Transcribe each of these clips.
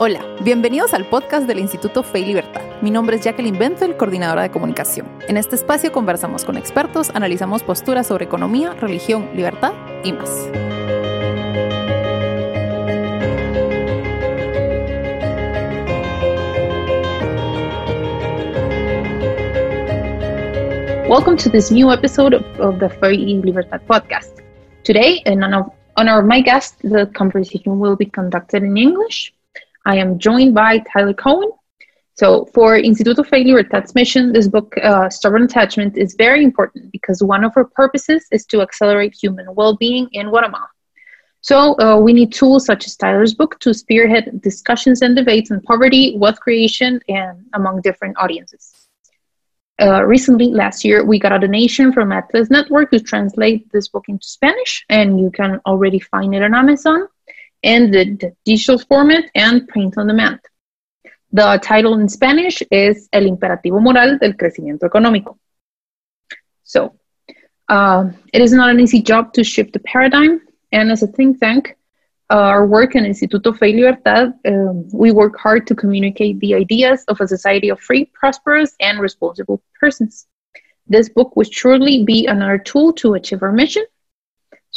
Hola, bienvenidos al podcast del Instituto Fe y Libertad. Mi nombre es Jacqueline Benfeld, coordinadora de comunicación. En este espacio conversamos con expertos, analizamos posturas sobre economía, religión, libertad y más. Welcome to this new episode of, of the Fe y Libertad podcast. Today, in honor of my guest, the conversation will be conducted in English. I am joined by Tyler Cowen. So, for Instituto y Libertad's mission, this book, uh, Stubborn Attachment, is very important because one of our purposes is to accelerate human well being in Guatemala. So, uh, we need tools such as Tyler's book to spearhead discussions and debates on poverty, wealth creation, and among different audiences. Uh, recently, last year, we got a donation from Atlas Network to translate this book into Spanish, and you can already find it on Amazon in the, digital format and print on demand. The title in Spanish is El Imperativo Moral del Crecimiento Económico. So, uh, it is not an easy job to shift the paradigm, and as a think tank, uh, our work in Instituto Fe Libertad, um, we work hard to communicate the ideas of a society of free, prosperous, and responsible persons. This book would surely be another tool to achieve our mission.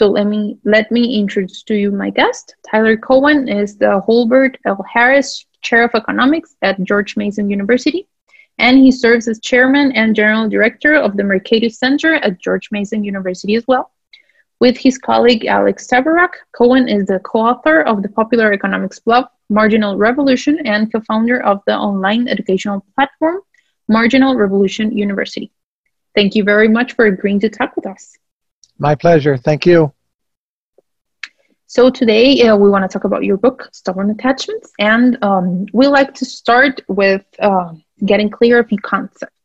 So let me let me introduce to you my guest. Tyler Cowen is the Holbert L. Harris Chair of Economics at George Mason University, and he serves as chairman and general director of the Mercatus Center at George Mason University as well. With his colleague Alex Tabarrok, Cowen is the co-author of the popular economics blog Marginal Revolution and co-founder of the online educational platform Marginal Revolution University. Thank you very much for agreeing to talk with us. My pleasure. Thank you. So today uh, we want to talk about your book, Stubborn Attachments, and um, we like to start with uh, getting clear of few concepts.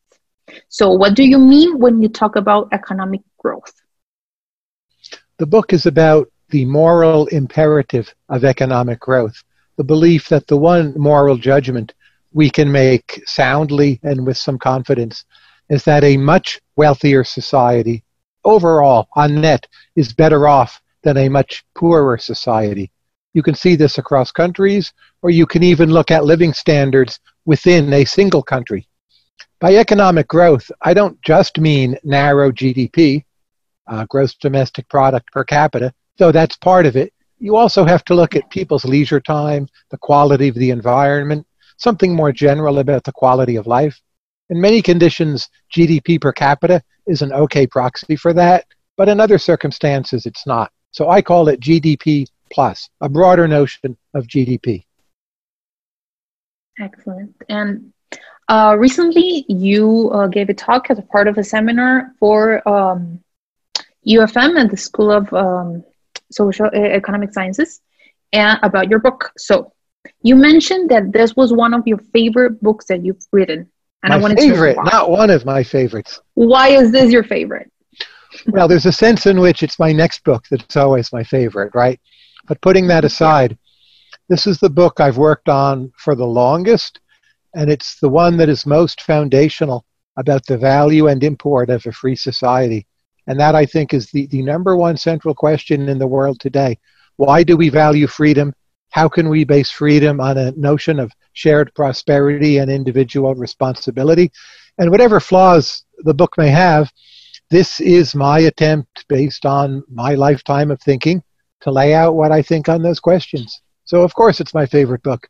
So, what do you mean when you talk about economic growth? The book is about the moral imperative of economic growth, the belief that the one moral judgment we can make soundly and with some confidence is that a much wealthier society overall, on net, is better off than a much poorer society. You can see this across countries, or you can even look at living standards within a single country. By economic growth, I don't just mean narrow GDP, uh, gross domestic product per capita, though that's part of it. You also have to look at people's leisure time, the quality of the environment, something more general about the quality of life. In many conditions, GDP per capita is an okay proxy for that, but in other circumstances, it's not. So I call it GDP plus, a broader notion of GDP. Excellent. And uh, recently, you uh, gave a talk as a part of a seminar for um, UFM at the School of um, Social Economic Sciences and about your book. So you mentioned that this was one of your favorite books that you've written. And my I wanted favorite, to not one of my favorites. Why is this your favorite? well, there's a sense in which it's my next book that's always my favorite, right? But putting that aside, this is the book I've worked on for the longest, and it's the one that is most foundational about the value and import of a free society. And that, I think, is the, the number one central question in the world today. Why do we value freedom? How can we base freedom on a notion of shared prosperity and individual responsibility? And whatever flaws the book may have, this is my attempt, based on my lifetime of thinking, to lay out what I think on those questions. So, of course, it's my favorite book.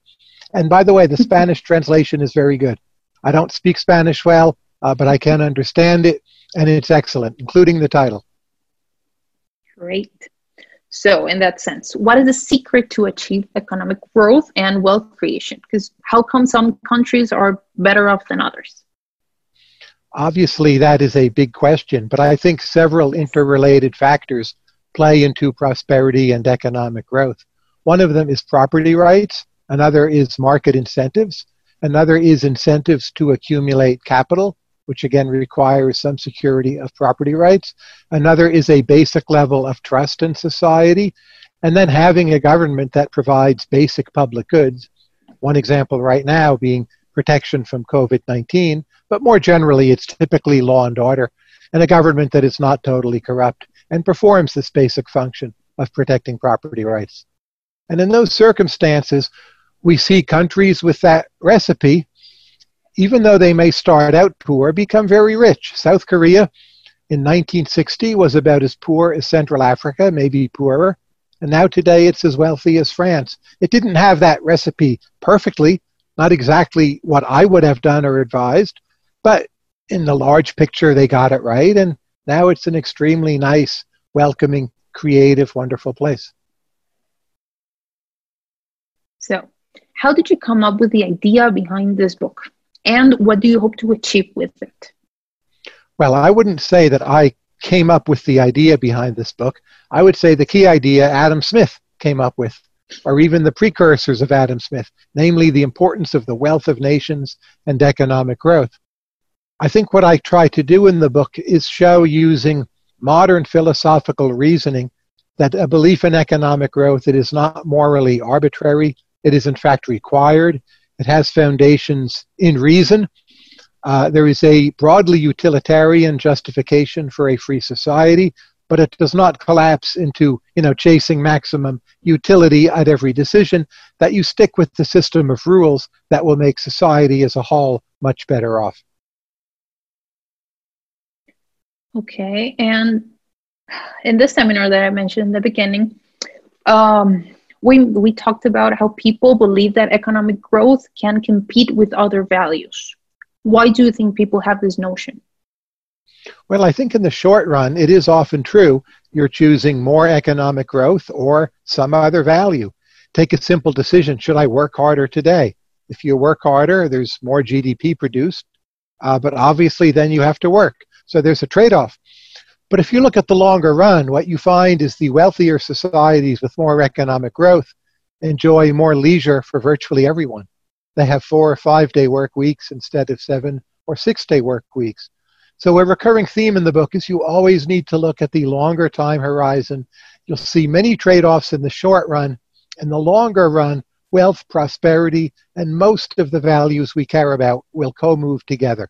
And by the way, the Spanish translation is very good. I don't speak Spanish well, uh, but I can understand it and it's excellent, including the title. Great. So, in that sense, what is the secret to achieve economic growth and wealth creation? Because how come some countries are better off than others? Obviously, that is a big question, but I think several interrelated factors play into prosperity and economic growth. One of them is property rights, another is market incentives, another is incentives to accumulate capital, which again requires some security of property rights. Another is a basic level of trust in society. And then having a government that provides basic public goods. One example right now being protection from COVID 19, but more generally, it's typically law and order, and a government that is not totally corrupt and performs this basic function of protecting property rights. And in those circumstances, we see countries with that recipe, even though they may start out poor, become very rich. South Korea in 1960 was about as poor as Central Africa, maybe poorer. And now today it's as wealthy as France. It didn't have that recipe perfectly, not exactly what I would have done or advised, but in the large picture they got it right. And now it's an extremely nice, welcoming, creative, wonderful place. So, how did you come up with the idea behind this book? And what do you hope to achieve with it? Well, I wouldn't say that I came up with the idea behind this book. I would say the key idea Adam Smith came up with, or even the precursors of Adam Smith, namely the importance of the wealth of nations and economic growth. I think what I try to do in the book is show using modern philosophical reasoning that a belief in economic growth it is not morally arbitrary it is in fact required it has foundations in reason uh, there is a broadly utilitarian justification for a free society, but it does not collapse into you know chasing maximum utility at every decision. That you stick with the system of rules that will make society as a whole much better off. Okay, and in this seminar that I mentioned in the beginning, um, we we talked about how people believe that economic growth can compete with other values why do you think people have this notion? Well, I think in the short run, it is often true you're choosing more economic growth or some other value. Take a simple decision should I work harder today? If you work harder, there's more GDP produced, uh, but obviously then you have to work. So there's a trade off. But if you look at the longer run, what you find is the wealthier societies with more economic growth enjoy more leisure for virtually everyone. They have four or five day work weeks instead of seven or six day work weeks. So, a recurring theme in the book is you always need to look at the longer time horizon. You'll see many trade offs in the short run. In the longer run, wealth, prosperity, and most of the values we care about will co move together.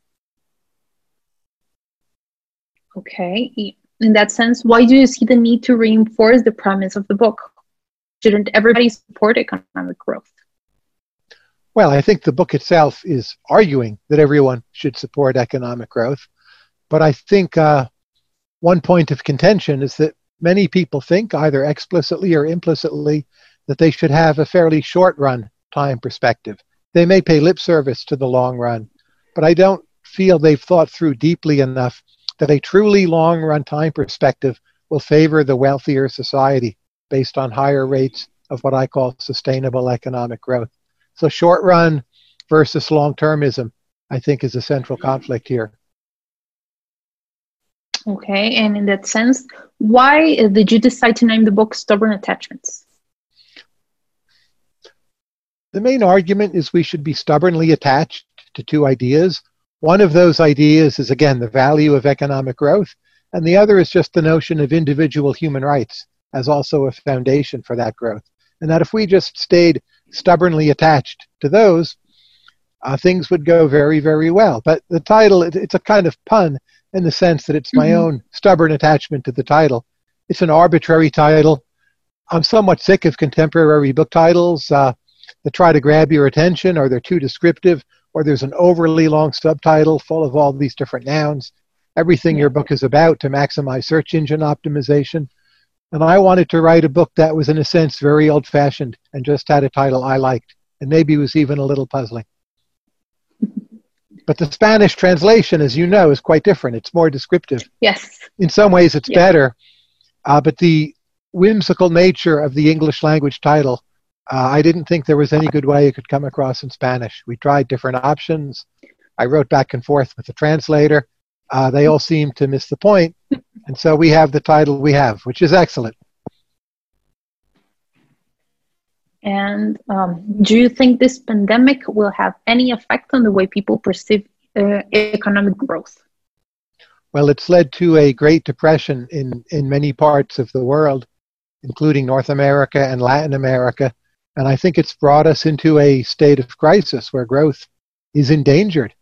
Okay. In that sense, why do you see the need to reinforce the premise of the book? Shouldn't everybody support economic growth? Well, I think the book itself is arguing that everyone should support economic growth. But I think uh, one point of contention is that many people think, either explicitly or implicitly, that they should have a fairly short run time perspective. They may pay lip service to the long run, but I don't feel they've thought through deeply enough that a truly long run time perspective will favor the wealthier society based on higher rates of what I call sustainable economic growth. So short run versus long termism, I think, is a central conflict here. Okay, and in that sense, why did you decide to name the book Stubborn Attachments? The main argument is we should be stubbornly attached to two ideas. One of those ideas is, again, the value of economic growth, and the other is just the notion of individual human rights as also a foundation for that growth. And that if we just stayed stubbornly attached to those, uh, things would go very, very well. But the title, it, it's a kind of pun in the sense that it's my mm-hmm. own stubborn attachment to the title. It's an arbitrary title. I'm somewhat sick of contemporary book titles uh, that try to grab your attention, or they're too descriptive, or there's an overly long subtitle full of all these different nouns. Everything your book is about to maximize search engine optimization. And I wanted to write a book that was, in a sense, very old fashioned and just had a title I liked, and maybe was even a little puzzling. But the Spanish translation, as you know, is quite different. It's more descriptive. Yes. In some ways, it's better. Uh, but the whimsical nature of the English language title, uh, I didn't think there was any good way it could come across in Spanish. We tried different options. I wrote back and forth with the translator. Uh, they all seemed to miss the point. And so we have the title we have, which is excellent. And um, do you think this pandemic will have any effect on the way people perceive uh, economic growth? Well, it's led to a Great Depression in, in many parts of the world, including North America and Latin America. And I think it's brought us into a state of crisis where growth is endangered.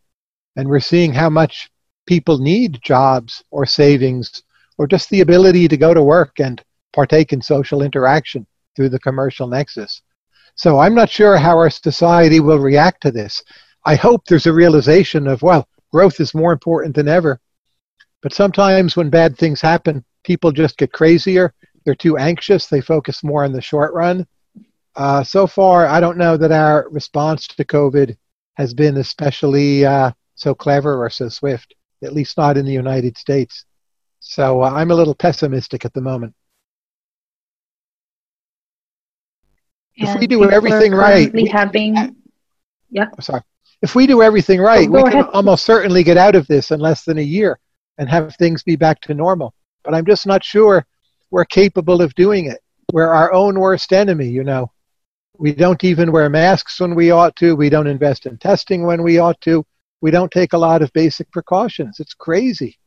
And we're seeing how much people need jobs or savings or just the ability to go to work and partake in social interaction through the commercial nexus. So I'm not sure how our society will react to this. I hope there's a realization of, well, growth is more important than ever. But sometimes when bad things happen, people just get crazier. They're too anxious. They focus more on the short run. Uh, so far, I don't know that our response to COVID has been especially uh, so clever or so swift, at least not in the United States. So uh, I'm a little pessimistic at the moment. And if we do everything right, we, having, yeah. I'm sorry. If we do everything right, Oh, we can ahead. almost certainly get out of this in less than a year and have things be back to normal. But I'm just not sure we're capable of doing it. We're our own worst enemy, you know. We don't even wear masks when we ought to. We don't invest in testing when we ought to. We don't take a lot of basic precautions. It's crazy.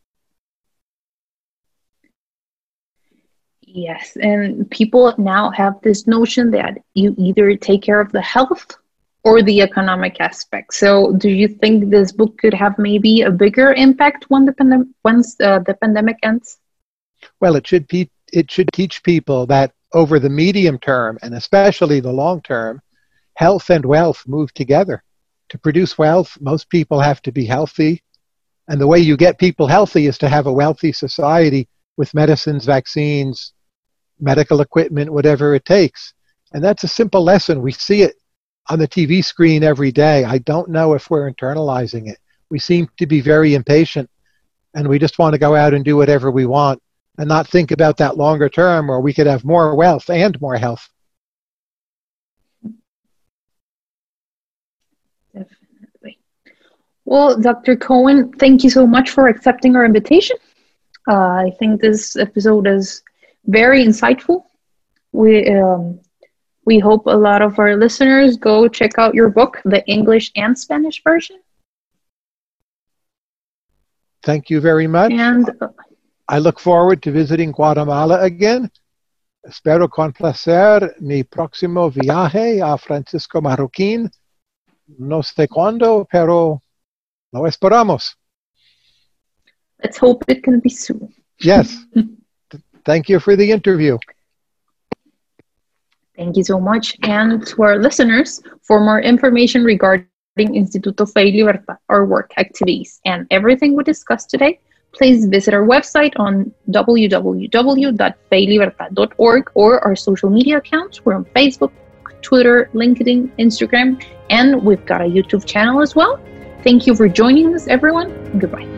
Yes, and people now have this notion that you either take care of the health or the economic aspect. So, do you think this book could have maybe a bigger impact when the pandem- once uh, the pandemic ends? Well, it should be it should teach people that over the medium term and especially the long term, health and wealth move together. To produce wealth, most people have to be healthy, and the way you get people healthy is to have a wealthy society with medicines, vaccines, medical equipment, whatever it takes. And that's a simple lesson. We see it on the TV screen every day. I don't know if we're internalizing it. We seem to be very impatient and we just want to go out and do whatever we want and not think about that longer term where we could have more wealth and more health. Definitely. Well, Dr. Cowen, thank you so much for accepting our invitation. Uh, I think this episode is very insightful. We um, we hope a lot of our listeners go check out your book, the English and Spanish version. Thank you very much. And uh, I look forward to visiting Guatemala again. Espero con placer mi próximo viaje a Francisco Marroquín. No sé cuándo, pero lo esperamos. let's hope it can be soon. Yes. Thank you for the interview. Thank you so much. And to our listeners, for more information regarding Instituto Fe y Libertad, our work activities, and everything we discussed today, please visit our website on www.feylibertad.org or our social media accounts. We're on Facebook, Twitter, LinkedIn, Instagram, and we've got a YouTube channel as well. Thank you for joining us, everyone. Goodbye.